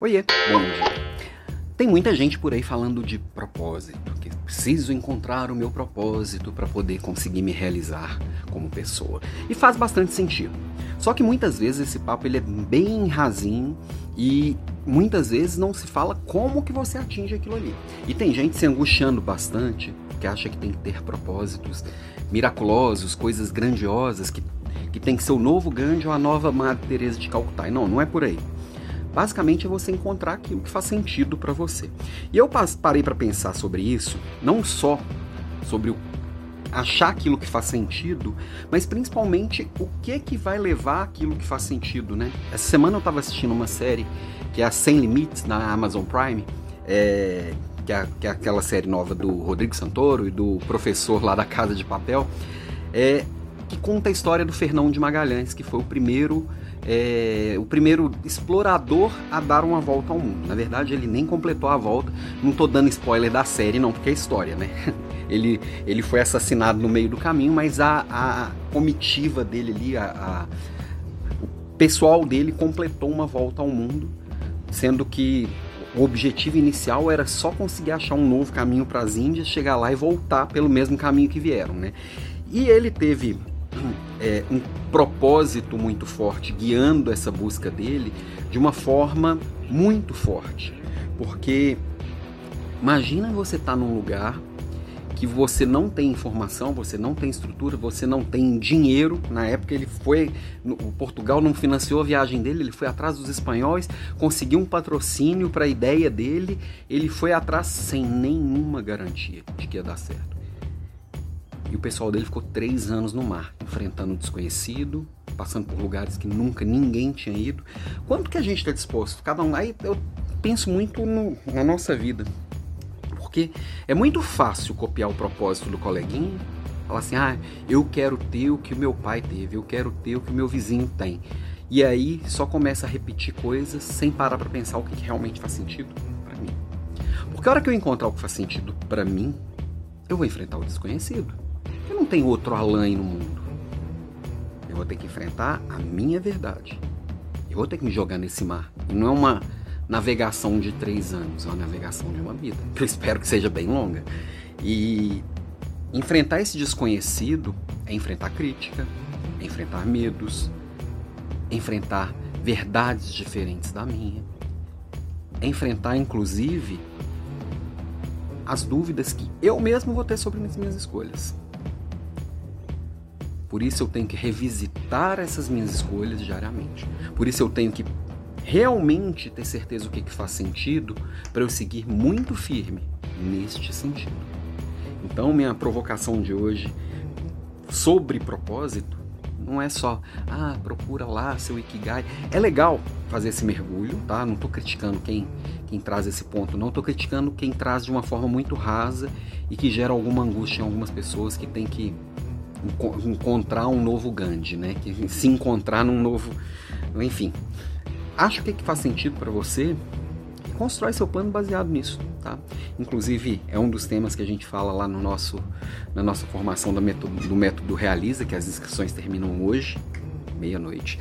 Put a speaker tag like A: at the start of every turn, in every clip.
A: Oiê, bom dia. Tem muita gente por aí falando de propósito, que preciso encontrar o meu propósito para poder conseguir me realizar como pessoa. E faz bastante sentido. Só que muitas vezes esse papo ele é bem rasinho e muitas vezes não se fala como que você atinge aquilo ali. E tem gente se angustiando bastante, que acha que tem que ter propósitos miraculosos, coisas grandiosas, que, que tem que ser o novo Gandhi ou a nova Madre Teresa de Calcutá. E não, não é por aí. Basicamente é você encontrar aquilo que faz sentido para você. E eu parei para pensar sobre isso, não só sobre o achar aquilo que faz sentido, mas principalmente o que que vai levar aquilo que faz sentido, né? Essa semana eu estava assistindo uma série que é a Sem Limites na Amazon Prime, é, que, é, que, é, aquela série nova do Rodrigo Santoro e do professor lá da Casa de Papel, é, que conta a história do Fernão de Magalhães, que foi o primeiro é, o primeiro explorador a dar uma volta ao mundo. Na verdade, ele nem completou a volta. Não estou dando spoiler da série, não, porque é história, né? Ele, ele foi assassinado no meio do caminho, mas a, a comitiva dele ali, a, a, o pessoal dele completou uma volta ao mundo, sendo que o objetivo inicial era só conseguir achar um novo caminho para as Índias, chegar lá e voltar pelo mesmo caminho que vieram, né? E ele teve é, um propósito muito forte guiando essa busca dele de uma forma muito forte. Porque imagina você estar tá num lugar que você não tem informação, você não tem estrutura, você não tem dinheiro. Na época ele foi, o Portugal não financiou a viagem dele, ele foi atrás dos espanhóis, conseguiu um patrocínio para a ideia dele, ele foi atrás sem nenhuma garantia de que ia dar certo. E o pessoal dele ficou três anos no mar, enfrentando o desconhecido, passando por lugares que nunca ninguém tinha ido. Quanto que a gente está disposto? Cada um. Aí eu penso muito no, na nossa vida. Porque é muito fácil copiar o propósito do coleguinha, falar assim: ah, eu quero ter o que o meu pai teve, eu quero ter o que o meu vizinho tem. E aí só começa a repetir coisas sem parar para pensar o que realmente faz sentido para mim. Porque a hora que eu encontrar o que faz sentido para mim, eu vou enfrentar o desconhecido não tem outro Alain no mundo. Eu vou ter que enfrentar a minha verdade. Eu vou ter que me jogar nesse mar. E não é uma navegação de três anos, é uma navegação de uma vida. Que eu espero que seja bem longa. E enfrentar esse desconhecido é enfrentar crítica, é enfrentar medos, é enfrentar verdades diferentes da minha, é enfrentar inclusive as dúvidas que eu mesmo vou ter sobre as minhas escolhas. Por isso eu tenho que revisitar essas minhas escolhas diariamente. Por isso eu tenho que realmente ter certeza do que, que faz sentido para eu seguir muito firme neste sentido. Então, minha provocação de hoje sobre propósito não é só, ah, procura lá seu Ikigai. É legal fazer esse mergulho, tá? Não estou criticando quem, quem traz esse ponto, não estou criticando quem traz de uma forma muito rasa e que gera alguma angústia em algumas pessoas que tem que encontrar um novo Gandhi, né? Que se encontrar num novo, enfim. Acho que, é que faz sentido para você constrói seu plano baseado nisso, tá? Inclusive é um dos temas que a gente fala lá no nosso na nossa formação do método, do método Realiza, que as inscrições terminam hoje, meia-noite.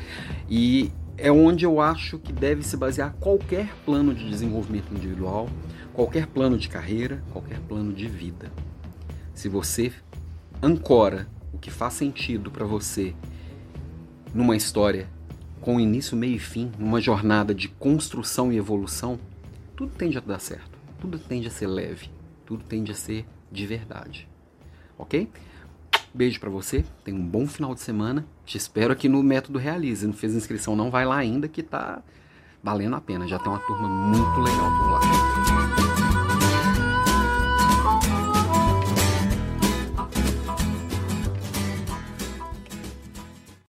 A: E é onde eu acho que deve se basear qualquer plano de desenvolvimento individual, qualquer plano de carreira, qualquer plano de vida. Se você ancora o que faz sentido para você numa história com início, meio e fim, numa jornada de construção e evolução, tudo tende a dar certo, tudo tende a ser leve, tudo tende a ser de verdade. Ok? Beijo para você, tenha um bom final de semana. Te espero aqui no Método Realize. Não fez inscrição, não vai lá ainda que tá valendo a pena. Já tem uma turma muito legal por lá.